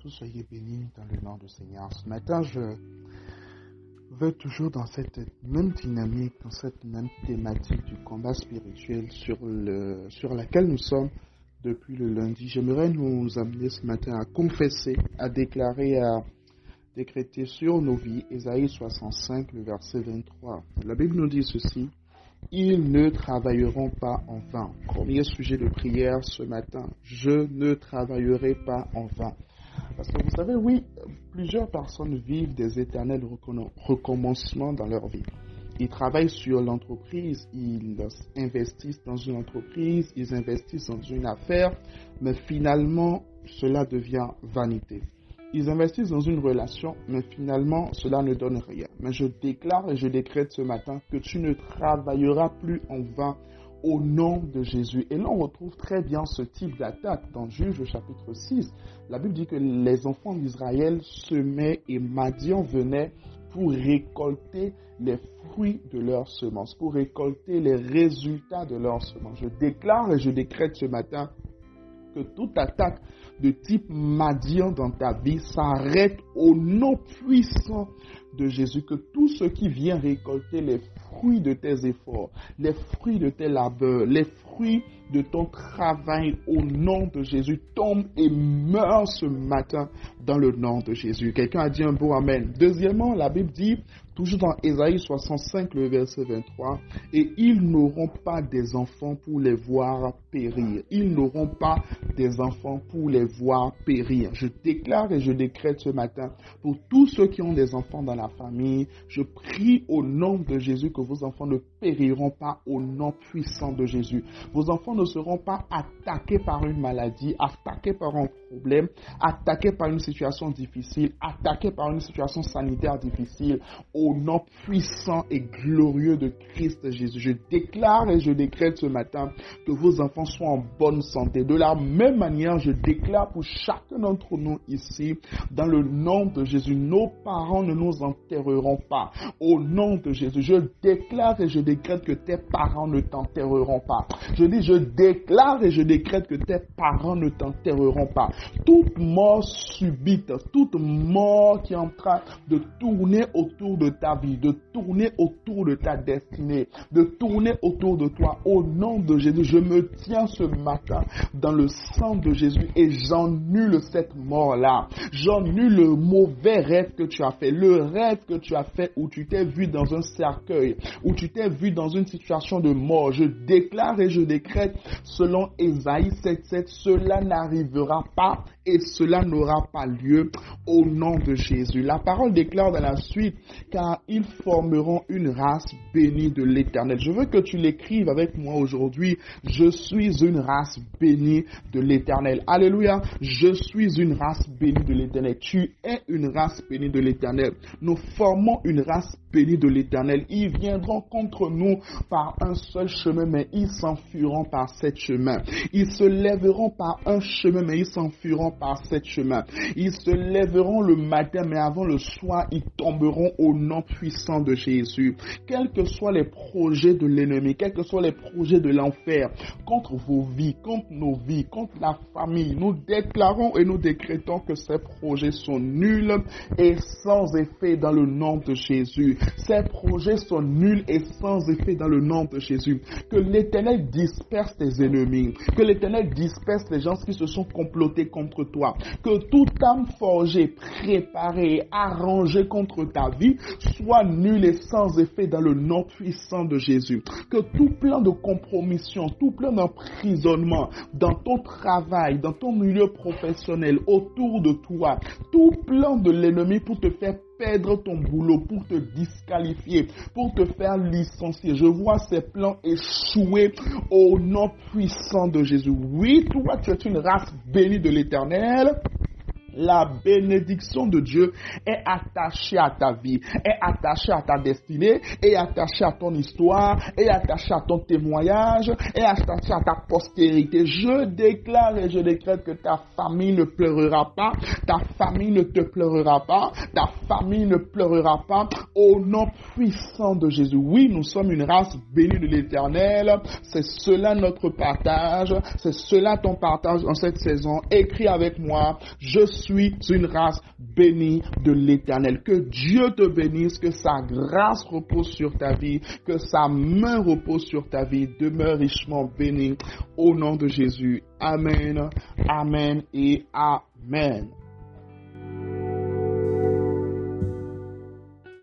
tous, soyez bénis dans le nom du Seigneur. Ce matin, je veux toujours dans cette même dynamique, dans cette même thématique du combat spirituel sur, le, sur laquelle nous sommes depuis le lundi. J'aimerais nous amener ce matin à confesser, à déclarer, à décréter sur nos vies, Ésaïe 65, le verset 23. La Bible nous dit ceci. Ils ne travailleront pas en vain. Premier sujet de prière ce matin. Je ne travaillerai pas en vain. Parce que vous savez, oui, plusieurs personnes vivent des éternels recommencements dans leur vie. Ils travaillent sur l'entreprise, ils investissent dans une entreprise, ils investissent dans une affaire, mais finalement, cela devient vanité. Ils investissent dans une relation, mais finalement, cela ne donne rien. Mais je déclare et je décrète ce matin que tu ne travailleras plus en vain au nom de Jésus. Et là, on retrouve très bien ce type d'attaque dans Juge chapitre 6. La Bible dit que les enfants d'Israël semaient et Madian venait pour récolter les fruits de leurs semences, pour récolter les résultats de leurs semences. Je déclare et je décrète ce matin que toute attaque de type Madian dans ta vie s'arrête au nom puissant de Jésus, que tout ce qui vient récolter les fruits de tes efforts, les fruits de tes labeurs, les fruits de ton travail au nom de Jésus tombe et meurt ce matin dans le nom de Jésus. Quelqu'un a dit un beau Amen. Deuxièmement, la Bible dit, toujours dans Ésaïe 65, le verset 23, et ils n'auront pas des enfants pour les voir périr. Ils n'auront pas des enfants pour les voir périr. Je déclare et je décrète ce matin pour tous ceux qui ont des enfants dans la famille, je prie au nom de Jésus que vos enfants ne périront pas au nom puissant de Jésus. Vos enfants ne seront pas attaqués par une maladie, attaqués par un problème, attaqués par une situation difficile, attaqués par une situation sanitaire difficile. Au nom puissant et glorieux de Christ Jésus, je déclare et je décrète ce matin que vos enfants soient en bonne santé. De la même manière, je déclare pour chacun d'entre nous ici, dans le nom de Jésus, nos parents ne nous enterreront pas. Au nom de Jésus, je déclare et je décrète que tes parents ne t'enterreront pas. Je dis, je déclare et je décrète que tes parents ne t'enterreront pas. Toute mort subite, toute mort qui est en train de tourner autour de ta vie, de tourner autour de ta destinée, de tourner autour de toi, au nom de Jésus, je me tiens ce matin dans le sang de Jésus et j'annule cette mort-là. J'annule le mauvais rêve que tu as fait, le rêve que tu as fait où tu t'es vu dans un cercueil, où tu t'es vu dans une situation de mort. Je déclare et je décrète selon Ésaïe 7.7, cela n'arrivera pas et cela n'aura pas lieu au nom de Jésus. La parole déclare dans la suite, car ils formeront une race bénie de l'éternel. Je veux que tu l'écrives avec moi aujourd'hui. Je suis une race bénie de l'éternel. Alléluia. Je suis une race bénie de l'éternel. Tu es une race bénie de l'éternel. Nous formons une race bénie de l'éternel. Ils viendront contre nous par un seul chemin, mais ils s'enfuiront par sept chemins. Ils se lèveront par un chemin, mais ils s'enfuiront par sept chemins. Ils se lèveront le matin, mais avant le soir, ils tomberont au nom puissant de Jésus. Quels que soient les projets de l'ennemi, quels que soient les projets de l'enfer contre vos vies, contre nos vies, contre la famille, nous déclarons et nous décrétons que ces projets sont nuls et sans effet dans le nom de Jésus. Ces projets sont et sans effet dans le nom de Jésus. Que l'Éternel disperse tes ennemis. Que l'Éternel disperse les gens qui se sont complotés contre toi. Que toute âme forgée, préparée, arrangée contre ta vie soit nulle et sans effet dans le nom puissant de Jésus. Que tout plan de compromission, tout plan d'emprisonnement dans ton travail, dans ton milieu professionnel, autour de toi, tout plan de l'ennemi pour te faire perdre ton boulot, pour te disqualifier, pour te faire licencier. Je vois ces plans échouer au nom puissant de Jésus. Oui, toi, tu es une race bénie de l'éternel la bénédiction de Dieu est attachée à ta vie, est attachée à ta destinée, est attachée à ton histoire, est attachée à ton témoignage, est attachée à ta postérité. Je déclare et je décrète que ta famille ne pleurera pas, ta famille ne te pleurera pas, ta famille ne pleurera pas au nom puissant de Jésus. Oui, nous sommes une race bénie de l'éternel. C'est cela notre partage. C'est cela ton partage en cette saison. Écris avec moi. Je suis suis une race bénie de l'éternel. Que Dieu te bénisse, que sa grâce repose sur ta vie, que sa main repose sur ta vie. Demeure richement béni au nom de Jésus. Amen, Amen et Amen.